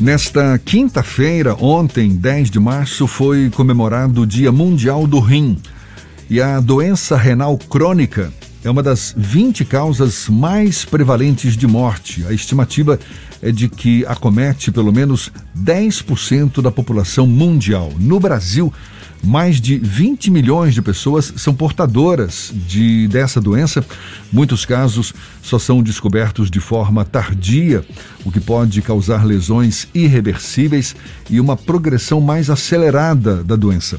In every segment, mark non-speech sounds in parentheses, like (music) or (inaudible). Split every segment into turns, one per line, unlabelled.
Nesta quinta-feira, ontem, 10 de março, foi comemorado o Dia Mundial do Rim. E a doença renal crônica é uma das 20 causas mais prevalentes de morte. A estimativa é de que acomete pelo menos 10% da população mundial. No Brasil, mais de 20 milhões de pessoas são portadoras de dessa doença. Muitos casos só são descobertos de forma tardia, o que pode causar lesões irreversíveis e uma progressão mais acelerada da doença.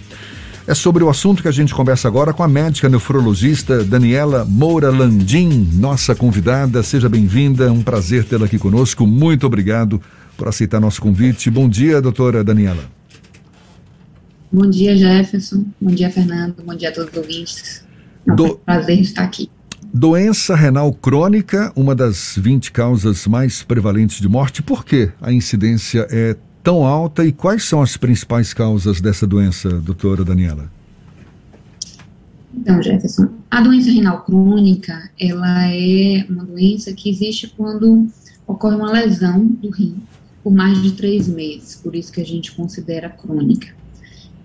É sobre o assunto que a gente conversa agora com a médica nefrologista Daniela Moura Landim, nossa convidada. Seja bem-vinda, um prazer tê-la aqui conosco. Muito obrigado por aceitar nosso convite. Bom dia, doutora Daniela.
Bom dia, Jefferson. Bom dia, Fernando. Bom dia a todos os ouvintes. É um Do... prazer estar aqui.
Doença renal crônica, uma das 20 causas mais prevalentes de morte. Por que a incidência é tão alta e quais são as principais causas dessa doença, doutora Daniela?
Então, Jefferson, a doença renal crônica, ela é uma doença que existe quando ocorre uma lesão do rim por mais de três meses, por isso que a gente considera crônica.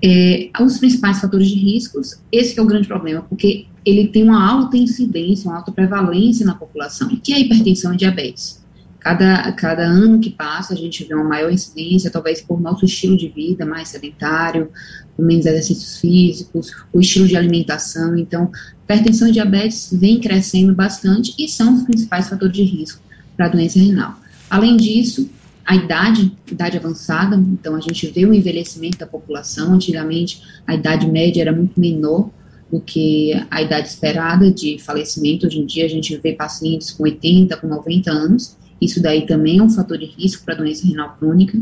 É, os principais fatores de riscos, esse é o grande problema, porque ele tem uma alta incidência, uma alta prevalência na população, que é a hipertensão e diabetes. Cada, cada ano que passa, a gente vê uma maior incidência, talvez por nosso estilo de vida mais sedentário, com menos exercícios físicos, o estilo de alimentação. Então, hipertensão e diabetes vem crescendo bastante e são os principais fatores de risco para a doença renal. Além disso, a idade, idade avançada, então a gente vê o envelhecimento da população. Antigamente, a idade média era muito menor do que a idade esperada de falecimento. Hoje em dia, a gente vê pacientes com 80, com 90 anos. Isso daí também é um fator de risco para doença renal crônica,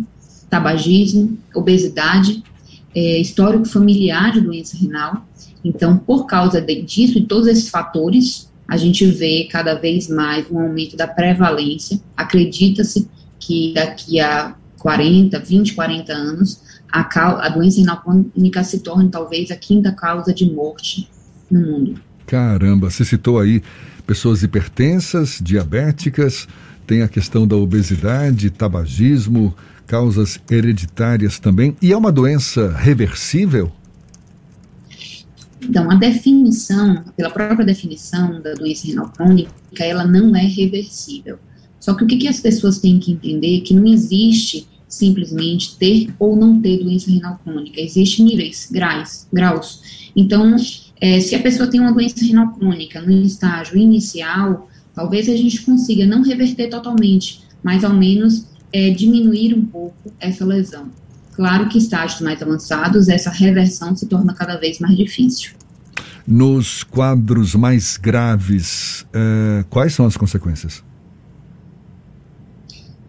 tabagismo, obesidade, é, histórico familiar de doença renal. Então, por causa de, disso e todos esses fatores, a gente vê cada vez mais um aumento da prevalência. Acredita-se que daqui a 40, 20, 40 anos, a, a doença renal crônica se torne talvez a quinta causa de morte no mundo.
Caramba, você citou aí pessoas hipertensas, diabéticas, tem a questão da obesidade, tabagismo, causas hereditárias também. E é uma doença reversível?
Então, a definição, pela própria definição da doença renal crônica, ela não é reversível. Só que o que, que as pessoas têm que entender é que não existe simplesmente ter ou não ter doença renal crônica. Existem níveis, graus, graus. Então, é, se a pessoa tem uma doença renal crônica no estágio inicial, Talvez a gente consiga não reverter totalmente, mas ao menos é, diminuir um pouco essa lesão. Claro que estágios mais avançados, essa reversão se torna cada vez mais difícil.
Nos quadros mais graves, uh, quais são as consequências?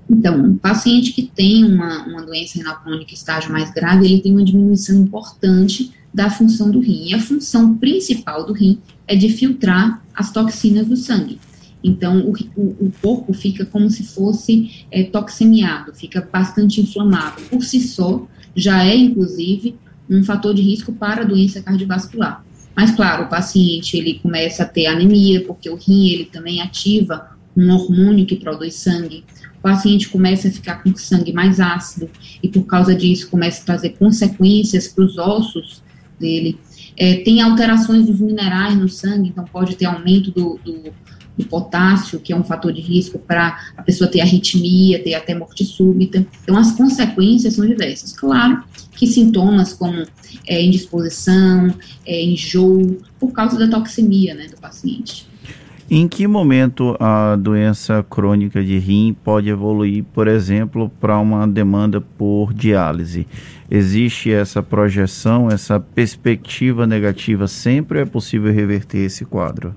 Então, um paciente que tem uma, uma doença renal crônica estágio mais grave, ele tem uma diminuição importante da função do rim. E a função principal do rim é de filtrar as toxinas do sangue. Então, o, o, o corpo fica como se fosse é, toxemiado, fica bastante inflamado. Por si só, já é, inclusive, um fator de risco para a doença cardiovascular. Mas, claro, o paciente ele começa a ter anemia, porque o rim ele também ativa um hormônio que produz sangue. O paciente começa a ficar com sangue mais ácido e, por causa disso, começa a trazer consequências para os ossos dele. É, tem alterações dos minerais no sangue, então pode ter aumento do, do do potássio, que é um fator de risco para a pessoa ter arritmia, ter até morte súbita. Então, as consequências são diversas. Claro que sintomas como é, indisposição, é, enjoo, por causa da toxemia né, do paciente.
Em que momento a doença crônica de rim pode evoluir, por exemplo, para uma demanda por diálise? Existe essa projeção, essa perspectiva negativa? Sempre é possível reverter esse quadro?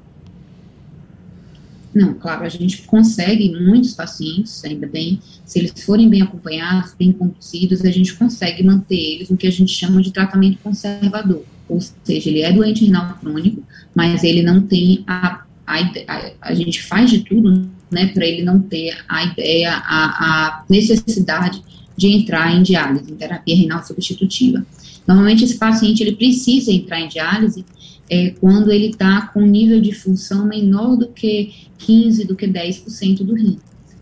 Não, claro, a gente consegue muitos pacientes, ainda bem, se eles forem bem acompanhados, bem conduzidos, a gente consegue manter eles no que a gente chama de tratamento conservador. Ou seja, ele é doente renal crônico, mas ele não tem a. A, a, a gente faz de tudo né, para ele não ter a ideia, a, a necessidade de entrar em diálise, em terapia renal substitutiva. Normalmente, esse paciente ele precisa entrar em diálise é, quando ele está com um nível de função menor do que 15, do que 10% do rim.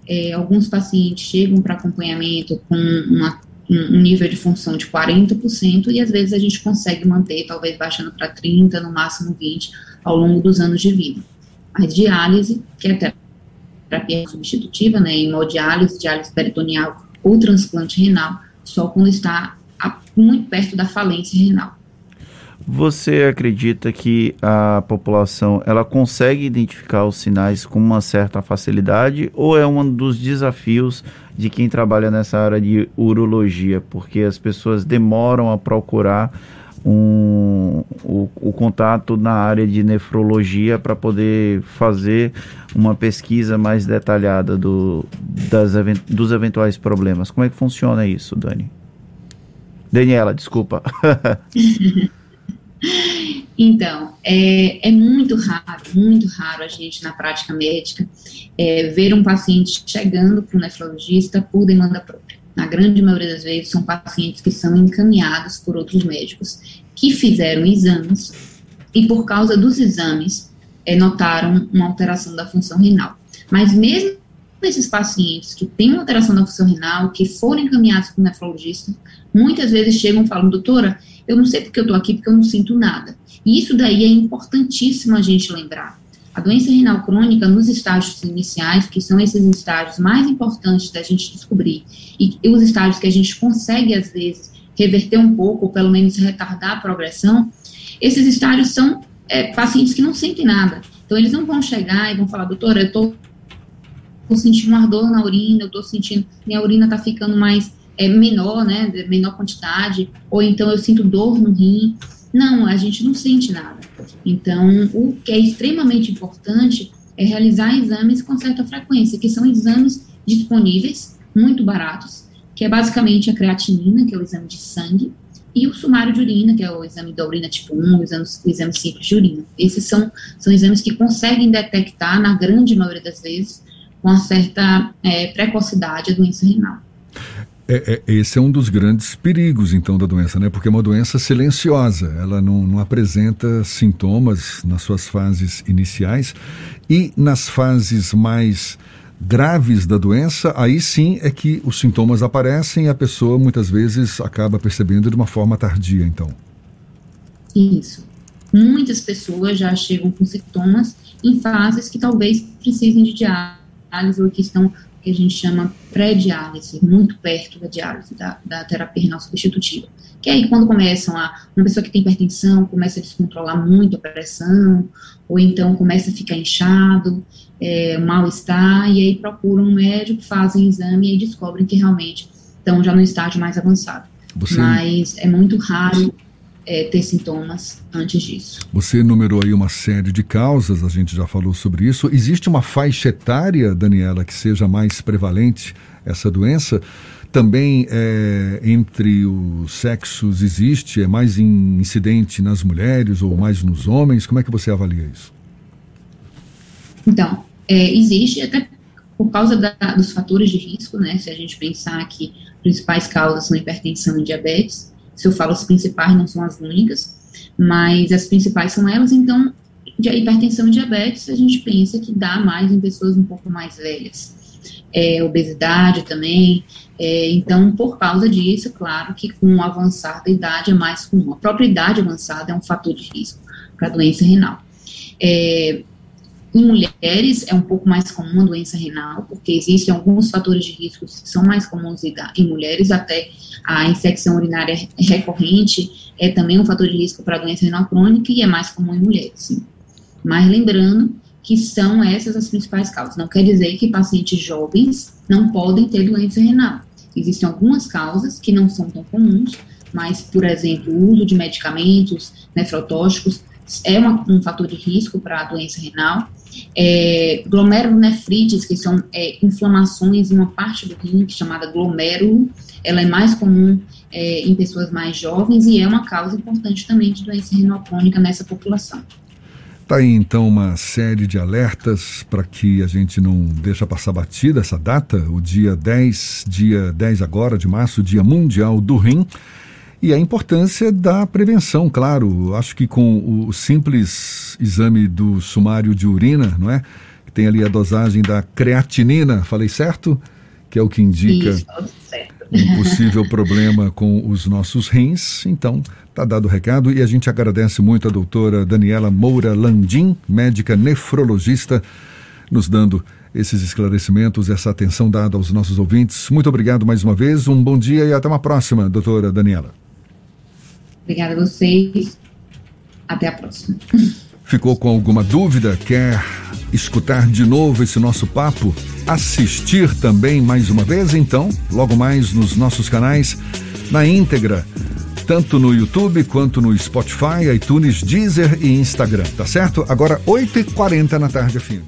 É, alguns pacientes chegam para acompanhamento com uma, um nível de função de 40% e às vezes a gente consegue manter, talvez baixando para 30%, no máximo 20% ao longo dos anos de vida. A diálise, que é terapia substitutiva, né, hemodiálise, diálise peritoneal ou transplante renal, só quando está muito perto da falência renal.
Você acredita que a população ela consegue identificar os sinais com uma certa facilidade ou é um dos desafios de quem trabalha nessa área de urologia, porque as pessoas demoram a procurar um, o, o contato na área de nefrologia para poder fazer uma pesquisa mais detalhada do, das, dos eventuais problemas. Como é que funciona isso, Dani? Daniela, desculpa. (laughs)
Então, é, é, muito raro, muito raro a gente, na prática médica, é, ver um paciente chegando para o nefrologista por demanda própria. Na grande maioria das vezes, são pacientes que são encaminhados por outros médicos que fizeram exames e, por causa dos exames, é, notaram uma alteração da função renal. Mas, mesmo esses pacientes que têm uma alteração da função renal, que foram encaminhados para o nefrologista, muitas vezes chegam e falam, doutora, eu não sei porque eu estou aqui, porque eu não sinto nada. E isso daí é importantíssimo a gente lembrar. A doença renal crônica, nos estágios iniciais, que são esses estágios mais importantes da gente descobrir, e os estágios que a gente consegue, às vezes, reverter um pouco, ou pelo menos retardar a progressão, esses estágios são é, pacientes que não sentem nada. Então, eles não vão chegar e vão falar, doutora, eu estou sentindo um ardor na urina, eu estou sentindo, minha urina está ficando mais é, menor, né, menor quantidade, ou então eu sinto dor no rim. Não, a gente não sente nada. Então, o que é extremamente importante é realizar exames com certa frequência, que são exames disponíveis, muito baratos, que é basicamente a creatinina, que é o exame de sangue, e o sumário de urina, que é o exame da urina tipo 1, o exame, o exame simples de urina. Esses são, são exames que conseguem detectar, na grande maioria das vezes, com uma certa é, precocidade, a doença renal.
É, é, esse é um dos grandes perigos, então, da doença, né? Porque é uma doença silenciosa, ela não, não apresenta sintomas nas suas fases iniciais e nas fases mais graves da doença, aí sim é que os sintomas aparecem e a pessoa muitas vezes acaba percebendo de uma forma tardia, então.
Isso. Muitas pessoas já chegam com sintomas em fases que talvez precisem de diálise ou que estão que a gente chama pré-diálise, muito perto da diálise, da, da terapia renal substitutiva. Que é aí quando começam a, uma pessoa que tem hipertensão começa a descontrolar muito a pressão, ou então começa a ficar inchado, é, mal-estar, e aí procuram um médico, fazem exame e descobrem que realmente estão já no estágio mais avançado. Você... Mas é muito raro é, ter sintomas antes disso.
Você enumerou aí uma série de causas, a gente já falou sobre isso. Existe uma faixa etária, Daniela, que seja mais prevalente essa doença? Também é, entre os sexos existe? É mais incidente nas mulheres ou mais nos homens? Como é que você avalia isso?
Então, é, existe até por causa da, dos fatores de risco, né? Se a gente pensar que principais causas são hipertensão e diabetes, se eu falo as principais, não são as únicas, mas as principais são elas, então, de hipertensão e diabetes, a gente pensa que dá mais em pessoas um pouco mais velhas. É, obesidade também, é, então, por causa disso, claro que com o avançar da idade é mais comum. A própria idade avançada é um fator de risco para doença renal. É, em mulheres é um pouco mais comum a doença renal, porque existem alguns fatores de risco que são mais comuns em mulheres, até a infecção urinária recorrente é também um fator de risco para a doença renal crônica e é mais comum em mulheres. Sim. Mas lembrando que são essas as principais causas. Não quer dizer que pacientes jovens não podem ter doença renal. Existem algumas causas que não são tão comuns, mas, por exemplo, o uso de medicamentos nefrotóxicos é uma, um fator de risco para a doença renal é, glomerulonefrites, que são é, inflamações em uma parte do rim, chamada glomérulo, ela é mais comum é, em pessoas mais jovens e é uma causa importante também de doença renal crônica nessa população.
Está aí então uma série de alertas para que a gente não deixe passar batida essa data, o dia 10, dia 10 agora de março, dia mundial do rim. E a importância da prevenção, claro. Acho que com o simples exame do sumário de urina, não é? Tem ali a dosagem da creatinina, falei certo? Que é o que indica Isso, um possível problema com os nossos rins. Então, tá dado o recado e a gente agradece muito a doutora Daniela Moura Landim, médica nefrologista, nos dando esses esclarecimentos, essa atenção dada aos nossos ouvintes. Muito obrigado mais uma vez, um bom dia e até uma próxima, doutora Daniela.
Obrigada a vocês. Até a próxima.
Ficou com alguma dúvida? Quer escutar de novo esse nosso papo? Assistir também mais uma vez? Então, logo mais nos nossos canais, na íntegra, tanto no YouTube quanto no Spotify, iTunes, Deezer e Instagram, tá certo? Agora, 8h40 na tarde, fim.